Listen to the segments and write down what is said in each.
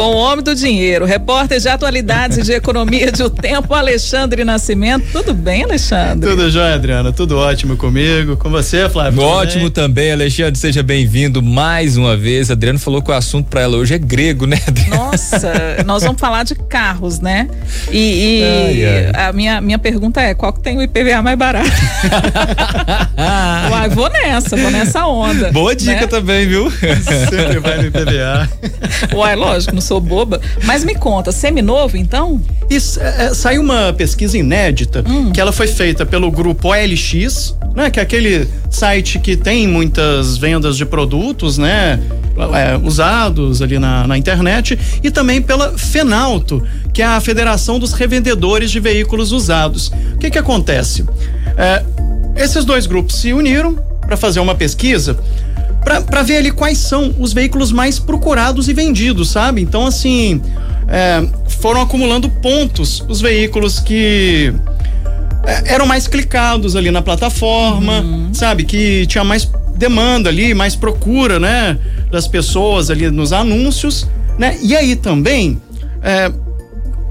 com o homem do dinheiro, repórter de atualidades e de economia de O Tempo, Alexandre Nascimento. Tudo bem, Alexandre? Tudo jóia, Adriana. Tudo ótimo comigo. Com você, Flávio? Ótimo também, Alexandre. Seja bem-vindo mais uma vez. Adriano falou que o assunto para ela hoje é grego, né, Adriano? Nossa, nós vamos falar de carros, né? E, e ai, ai. a minha, minha pergunta é: qual que tem o IPVA mais barato? Uai, vou nessa, vou nessa onda. Boa dica né? também, viu? Sempre vai no IPVA. Uai, lógico, não sou boba. Mas me conta, seminovo então? Isso, é, é, saiu uma pesquisa inédita hum. que ela foi feita pelo grupo OLX, né? Que é aquele site que tem muitas vendas de produtos, né? É, usados ali na, na internet e também pela Fenalto, que é a Federação dos Revendedores de Veículos Usados. O que que acontece? É, esses dois grupos se uniram para fazer uma pesquisa para ver ali quais são os veículos mais procurados e vendidos, sabe? Então, assim, é, foram acumulando pontos os veículos que é, eram mais clicados ali na plataforma, uhum. sabe? Que tinha mais demanda ali, mais procura, né? Das pessoas ali nos anúncios, né? E aí também, é,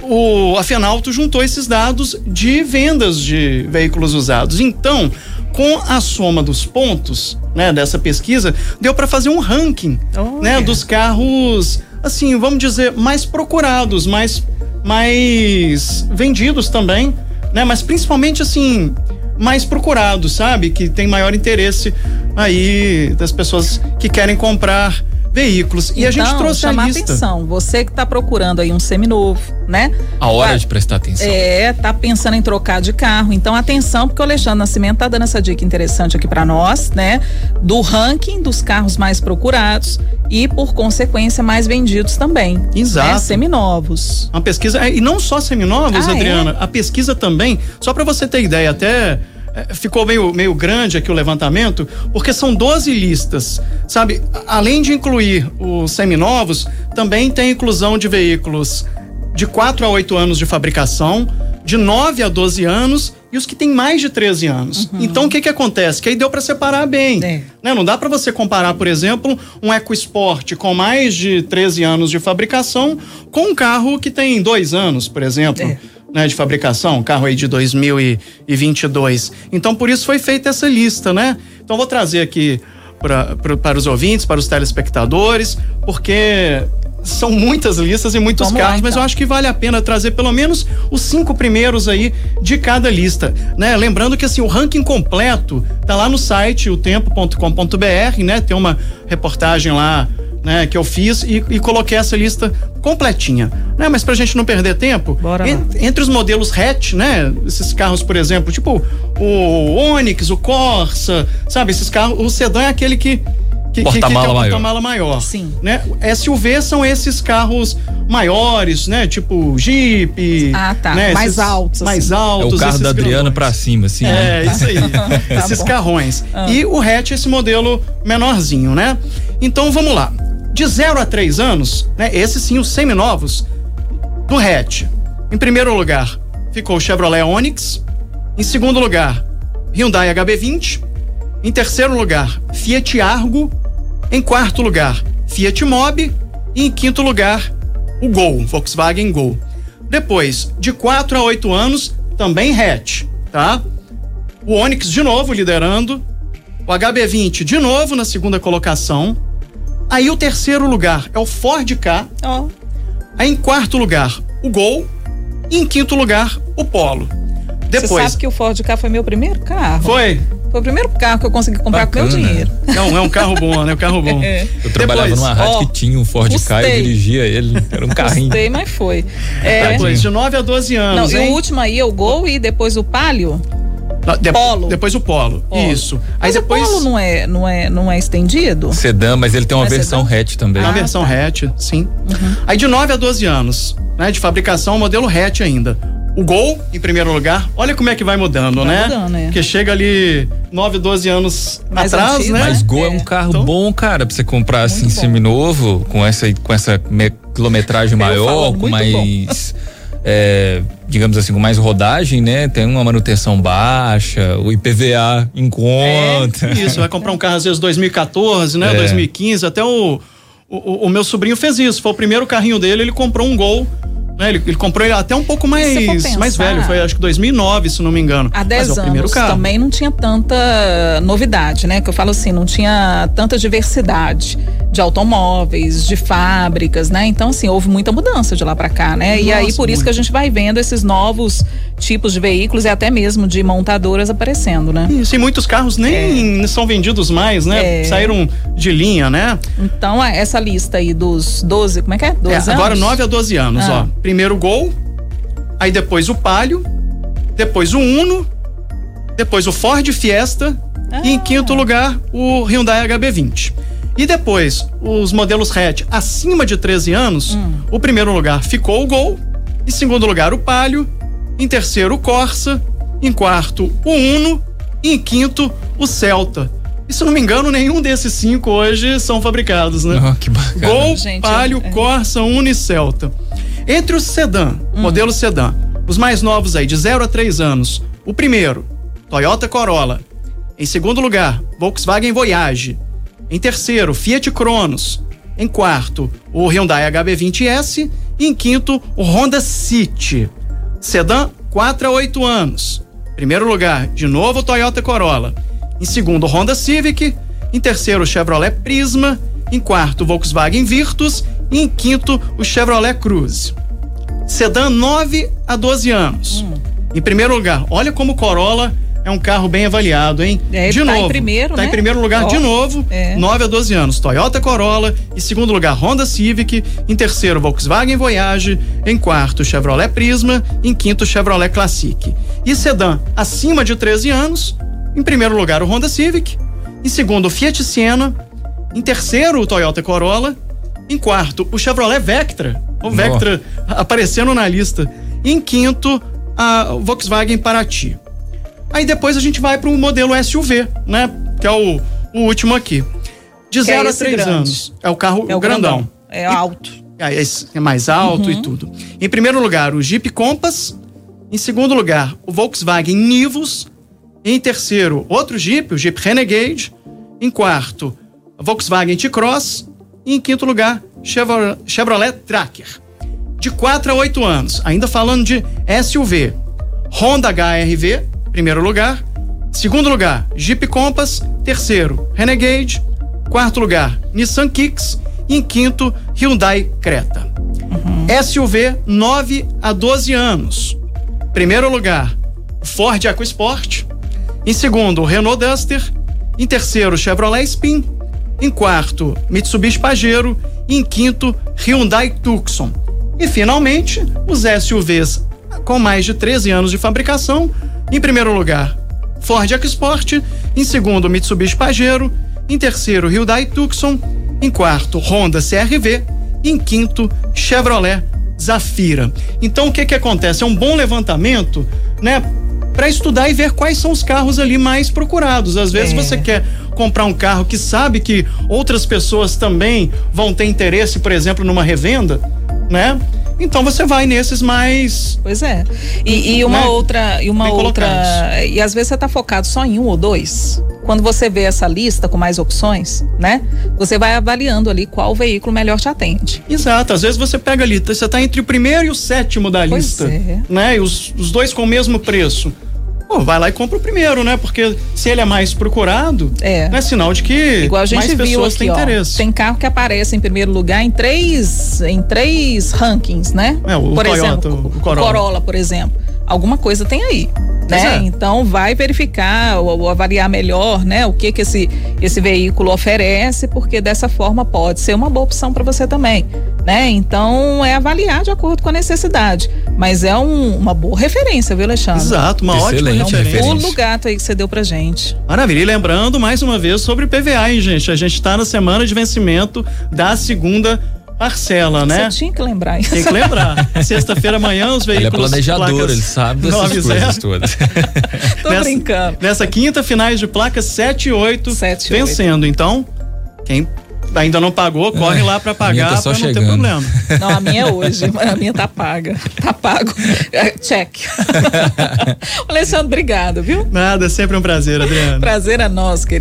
o, a Fenalto juntou esses dados de vendas de veículos usados. Então, com a soma dos pontos, né, dessa pesquisa, deu para fazer um ranking, oh, né, dos carros, assim, vamos dizer, mais procurados, mais mais vendidos também, né, mas principalmente assim, mais procurados, sabe? Que tem maior interesse aí das pessoas que querem comprar veículos. E então, a gente então, trouxe chamar a lista. atenção, você que está procurando aí um seminovo, né? A hora tá, de prestar atenção. É, tá pensando em trocar de carro. Então, atenção, porque o Alexandre Nascimento tá dando essa dica interessante aqui para nós, né? Do ranking dos carros mais procurados e, por consequência, mais vendidos também. Né? Exato. Né? Seminovos. Uma pesquisa, é, e não só seminovos, ah, Adriana, é? a pesquisa também, só para você ter ideia, até é, ficou meio, meio grande aqui o levantamento, porque são 12 listas, sabe? Além de incluir os seminovos, também tem inclusão de veículos de 4 a 8 anos de fabricação, de 9 a 12 anos e os que têm mais de 13 anos. Uhum. Então o que que acontece? Que aí deu para separar bem. É. Né? Não dá para você comparar, por exemplo, um EcoSport com mais de 13 anos de fabricação com um carro que tem dois anos, por exemplo. É né, de fabricação, carro aí de 2022. Então, por isso foi feita essa lista, né? Então, vou trazer aqui pra, pra, para os ouvintes, para os telespectadores, porque são muitas listas e muitos Vamos carros, lá, então. mas eu acho que vale a pena trazer pelo menos os cinco primeiros aí de cada lista, né? Lembrando que assim, o ranking completo tá lá no site otempo.com.br, né? Tem uma reportagem lá né, que eu fiz e, e, coloquei essa lista completinha, né? Mas pra gente não perder tempo, en, entre os modelos hatch, né, esses carros, por exemplo, tipo o Onix, o Corsa, sabe, esses carros, o sedã é aquele que que, porta-mala que, que é maior. porta-mala maior. Sim. Né? SUV são esses carros maiores, né? Tipo Jeep. Ah, tá. Né? Mais esses, altos. Mais assim. altos. É o carro da Adriana pra cima, assim. É, né? isso aí. tá esses bom. carrões. Ah. E o hatch, esse modelo menorzinho, né? Então vamos lá. De 0 a 3 anos, né? Esses sim, os seminovos do hatch. Em primeiro lugar, ficou o Chevrolet Onix. Em segundo lugar, Hyundai HB20. Em terceiro lugar, Fiat Argo. Em quarto lugar, Fiat Mobi. E em quinto lugar, o Gol, Volkswagen Gol. Depois, de 4 a 8 anos, também hatch, tá? O Onix de novo liderando. O HB20 de novo na segunda colocação. Aí o terceiro lugar é o Ford K. Oh. Aí em quarto lugar, o Gol. E em quinto lugar, o Polo. Depois. Você sabe que o Ford K foi meu primeiro carro? Foi? Foi o primeiro carro que eu consegui comprar Bacana. com meu dinheiro. Não, é um carro bom, né? Um carro bom. É. Eu trabalhava Depois, numa rádio oh, que tinha um Ford K e eu dirigia ele. Era um carrinho. Gostei, mas foi. É. Depois, de 9 a 12 anos. Não, hein? e o último aí é o Gol e depois o Palio. De, polo. Depois o polo. polo. Isso. Aí mas depois... o polo não é, não é, não é estendido? Sedã, mas ele tem uma mas versão sedã? hatch também. Ah, uma versão tá. hatch, sim. Uhum. Aí de 9 a 12 anos, né, de fabricação, modelo hatch ainda. O Gol, em primeiro lugar, olha como é que vai mudando, vai né? Mudando, é. Porque chega ali 9, 12 anos Mais atrás, antigo, né? Mas Gol é, é um carro então, bom, cara, pra você comprar assim seminovo, com essa, com essa quilometragem maior, com mais. é, digamos assim, com mais rodagem, né? Tem uma manutenção baixa, o IPVA em conta. É, isso, vai comprar um carro às vezes 2014, né? É. 2015, até o, o, o meu sobrinho fez isso. Foi o primeiro carrinho dele, ele comprou um Gol né? Ele, ele, comprou ele até um pouco mais, mais velho, foi acho que 2009, se não me engano. Há 10 é anos também não tinha tanta novidade, né? Que eu falo assim, não tinha tanta diversidade de automóveis, de fábricas, né? Então, assim, houve muita mudança de lá para cá, né? Nossa, e aí, por muito. isso que a gente vai vendo esses novos tipos de veículos e até mesmo de montadoras aparecendo, né? Isso, e muitos carros nem é. são vendidos mais, né? É. Saíram de linha, né? Então, essa lista aí dos 12, como é que é? 12 é, anos? Agora 9 a 12 anos, ah. ó primeiro Gol, aí depois o Palio, depois o Uno, depois o Ford Fiesta ah. e em quinto lugar o Hyundai HB20. E depois, os modelos hatch acima de 13 anos, hum. o primeiro lugar ficou o Gol, em segundo lugar o Palio, em terceiro o Corsa, em quarto o Uno e em quinto o Celta. E se não me engano, nenhum desses cinco hoje são fabricados, né? Oh, que bacana. Gol, Gente, Palio, é. Corsa, Uno e Celta. Entre os sedã, hum. modelo sedã, os mais novos aí, de 0 a 3 anos, o primeiro, Toyota Corolla. Em segundo lugar, Volkswagen Voyage. Em terceiro, Fiat Cronos. Em quarto, o Hyundai HB20S. E em quinto, o Honda City. Sedã, 4 a 8 anos. Primeiro lugar, de novo, Toyota Corolla. Em segundo, Honda Civic. Em terceiro, Chevrolet Prisma. Em quarto, Volkswagen Virtus. E em quinto, o Chevrolet Cruze. Sedã 9 a 12 anos. Hum. Em primeiro lugar, olha como o Corolla é um carro bem avaliado, hein? É, de tá novo. Em primeiro, tá né? em primeiro lugar oh, de novo, é. 9 a 12 anos. Toyota Corolla, em segundo lugar Honda Civic, em terceiro Volkswagen Voyage, em quarto Chevrolet Prisma, em quinto Chevrolet Classic. E sedã acima de 13 anos, em primeiro lugar o Honda Civic, em segundo o Fiat Siena, em terceiro o Toyota Corolla, em quarto, o Chevrolet Vectra. O Vectra oh. aparecendo na lista. Em quinto, a Volkswagen Paraty. Aí depois a gente vai para o modelo SUV, né? Que é o, o último aqui. De 0 é a 3 anos. É o carro é o grandão. grandão. É alto. É, é mais alto uhum. e tudo. Em primeiro lugar, o Jeep Compass. Em segundo lugar, o Volkswagen Nivus. Em terceiro, outro Jeep, o Jeep Renegade. Em quarto, a Volkswagen T-Cross. E em quinto lugar, Chevrolet Tracker. De 4 a 8 anos, ainda falando de SUV. Honda HRV, primeiro lugar. Segundo lugar, Jeep Compass. Terceiro, Renegade. Quarto lugar, Nissan Kicks. E em quinto, Hyundai Creta. Uhum. SUV 9 a 12 anos. Primeiro lugar, Ford EcoSport. Em segundo, Renault Duster. Em terceiro, Chevrolet Spin. Em quarto, Mitsubishi Pajero. E em quinto, Hyundai Tucson. E finalmente, os SUVs com mais de 13 anos de fabricação. Em primeiro lugar, Ford EcoSport. Em segundo, Mitsubishi Pajero. Em terceiro, Hyundai Tucson. Em quarto, Honda CRV. E em quinto, Chevrolet Zafira. Então, o que que acontece? É um bom levantamento, né? Para estudar e ver quais são os carros ali mais procurados. Às vezes é. você quer comprar um carro que sabe que outras pessoas também vão ter interesse, por exemplo, numa revenda, né? Então você vai nesses mais. Pois é. E, e uma né? outra. E uma outra. Colocados. E às vezes você está focado só em um ou dois. Quando você vê essa lista com mais opções, né? Você vai avaliando ali qual veículo melhor te atende. Exato. Às vezes você pega ali, você está entre o primeiro e o sétimo da pois lista. É. Né? E os, os dois com o mesmo preço. Pô, vai lá e compra o primeiro, né? Porque se ele é mais procurado, é, é sinal de que Igual a gente mais pessoas aqui, têm ó, interesse. Tem carro que aparece em primeiro lugar em três, em três rankings, né? É, o por Toyota, exemplo, o Corolla. Corolla, por exemplo. Alguma coisa tem aí né? É. Então vai verificar ou, ou, avaliar melhor, né? O que que esse esse veículo oferece, porque dessa forma pode ser uma boa opção para você também, né? Então é avaliar de acordo com a necessidade, mas é um, uma boa referência, viu, Alexandre? Exato, uma Excelente ótima referência. Um pulo gato aí que você deu pra gente. Maravilha. E lembrando mais uma vez sobre PVA, hein, gente? A gente está na semana de vencimento da segunda parcela, né? Você tinha que lembrar isso. Tem que lembrar. Sexta-feira amanhã os veículos. Ele é planejador, ele sabe dessas coisas todas. Tô nessa, brincando. Nessa quinta, finais de placas 7 e 8 7 vencendo. 8. Então, quem ainda não pagou, corre lá para pagar tá para não chegando. ter problema. Não, a minha é hoje. A minha tá paga. Tá pago. É, Check. Alessandro, obrigado, viu? Nada, é sempre um prazer, Adriano. Prazer é nosso, querido.